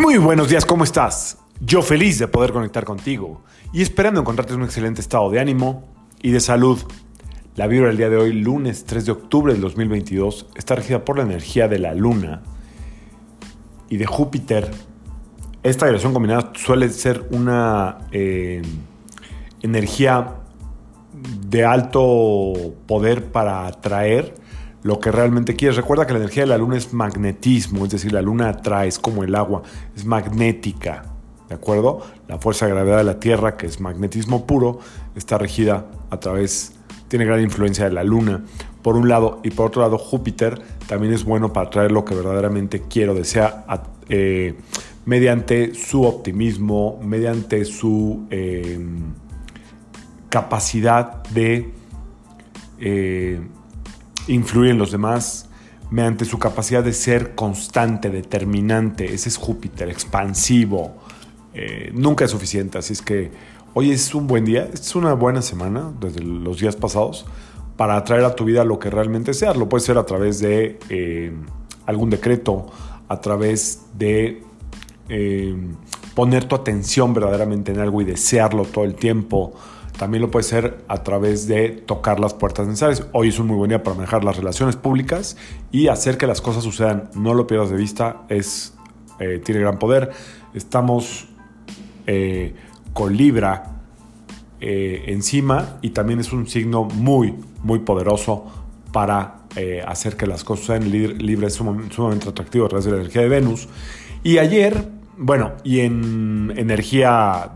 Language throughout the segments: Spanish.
Muy buenos días, ¿cómo estás? Yo feliz de poder conectar contigo y esperando encontrarte en un excelente estado de ánimo y de salud. La vibra del día de hoy, lunes 3 de octubre del 2022, está regida por la energía de la luna y de Júpiter. Esta vibración combinada suele ser una eh, energía de alto poder para atraer lo que realmente quieres. Recuerda que la energía de la luna es magnetismo, es decir, la luna atrae, es como el agua, es magnética. ¿De acuerdo? La fuerza de gravedad de la Tierra, que es magnetismo puro, está regida a través, tiene gran influencia de la luna, por un lado, y por otro lado, Júpiter también es bueno para atraer lo que verdaderamente quiero, desea, eh, mediante su optimismo, mediante su eh, capacidad de eh, influir en los demás mediante su capacidad de ser constante, determinante. Ese es Júpiter, expansivo. Eh, nunca es suficiente, así es que hoy es un buen día, es una buena semana desde los días pasados para atraer a tu vida lo que realmente seas. Lo puede ser a través de eh, algún decreto, a través de eh, poner tu atención verdaderamente en algo y desearlo todo el tiempo también lo puede ser a través de tocar las puertas necesarias. Hoy es un muy buen día para manejar las relaciones públicas y hacer que las cosas sucedan. No lo pierdas de vista, es, eh, tiene gran poder. Estamos eh, con Libra eh, encima y también es un signo muy, muy poderoso para hacer que las cosas sean libres, sumamente atractivo a través de la energía de Venus. Y ayer, bueno, y en energía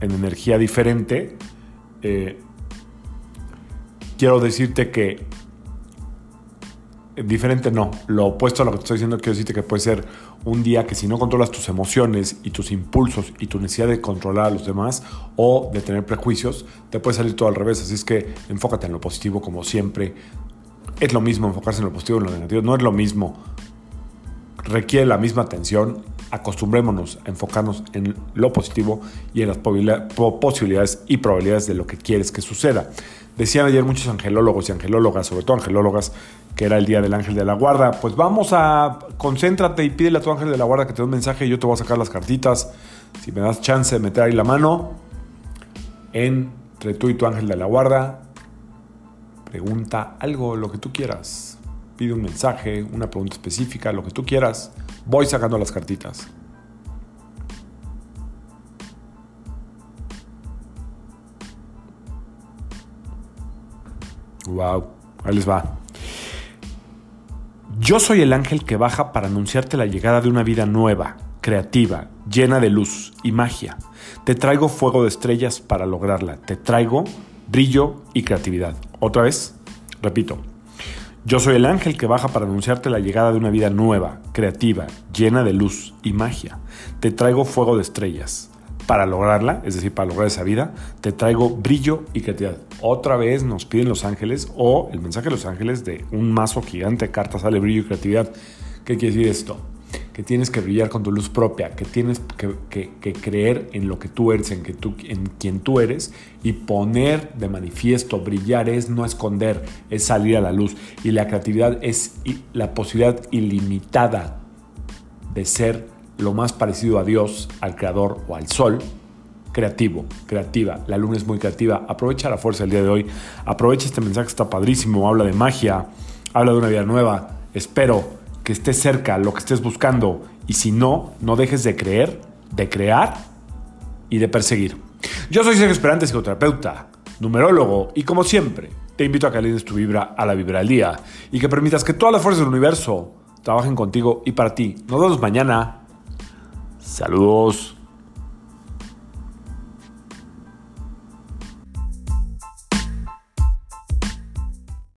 en energía diferente, eh, quiero decirte que diferente no, lo opuesto a lo que te estoy diciendo, quiero decirte que puede ser un día que si no controlas tus emociones y tus impulsos y tu necesidad de controlar a los demás o de tener prejuicios, te puede salir todo al revés. Así es que enfócate en lo positivo como siempre. Es lo mismo enfocarse en lo positivo y en lo negativo, no es lo mismo. Requiere la misma atención acostumbrémonos a enfocarnos en lo positivo y en las posibilidades y probabilidades de lo que quieres que suceda. Decían ayer muchos angelólogos y angelólogas, sobre todo angelólogas, que era el día del ángel de la guarda. Pues vamos a, concéntrate y pídele a tu ángel de la guarda que te dé un mensaje y yo te voy a sacar las cartitas. Si me das chance de meter ahí la mano, entre tú y tu ángel de la guarda, pregunta algo, lo que tú quieras. Pide un mensaje, una pregunta específica, lo que tú quieras voy sacando las cartitas. Wow, ahí les va. Yo soy el ángel que baja para anunciarte la llegada de una vida nueva, creativa, llena de luz y magia. Te traigo fuego de estrellas para lograrla. Te traigo brillo y creatividad. Otra vez, repito. Yo soy el ángel que baja para anunciarte la llegada de una vida nueva, creativa, llena de luz y magia. Te traigo fuego de estrellas. Para lograrla, es decir, para lograr esa vida, te traigo brillo y creatividad. Otra vez nos piden los ángeles o el mensaje de los ángeles de un mazo gigante de cartas sale brillo y creatividad. ¿Qué quiere decir esto? Que tienes que brillar con tu luz propia, que tienes que, creer en lo que tú eres, en, que tú, en quien tú eres y poner de manifiesto, brillar es no esconder, es salir a la luz. Y la creatividad es la posibilidad ilimitada de ser lo más parecido a Dios, al Creador o al Sol, creativo, creativa. La luna es muy creativa. Aprovecha la fuerza del día de hoy. Aprovecha este mensaje, está padrísimo. Habla de magia, habla de una vida nueva. Espero que estés cerca, lo que estés buscando. Y si no, no dejes de creer, de crear y de perseguir. Yo soy Sergio Esperante, psicoterapeuta, numerólogo, y como siempre, te invito a que alines tu vibra a la vibra del día y que permitas que todas las fuerzas del universo trabajen contigo y para ti. Nos vemos mañana. Saludos.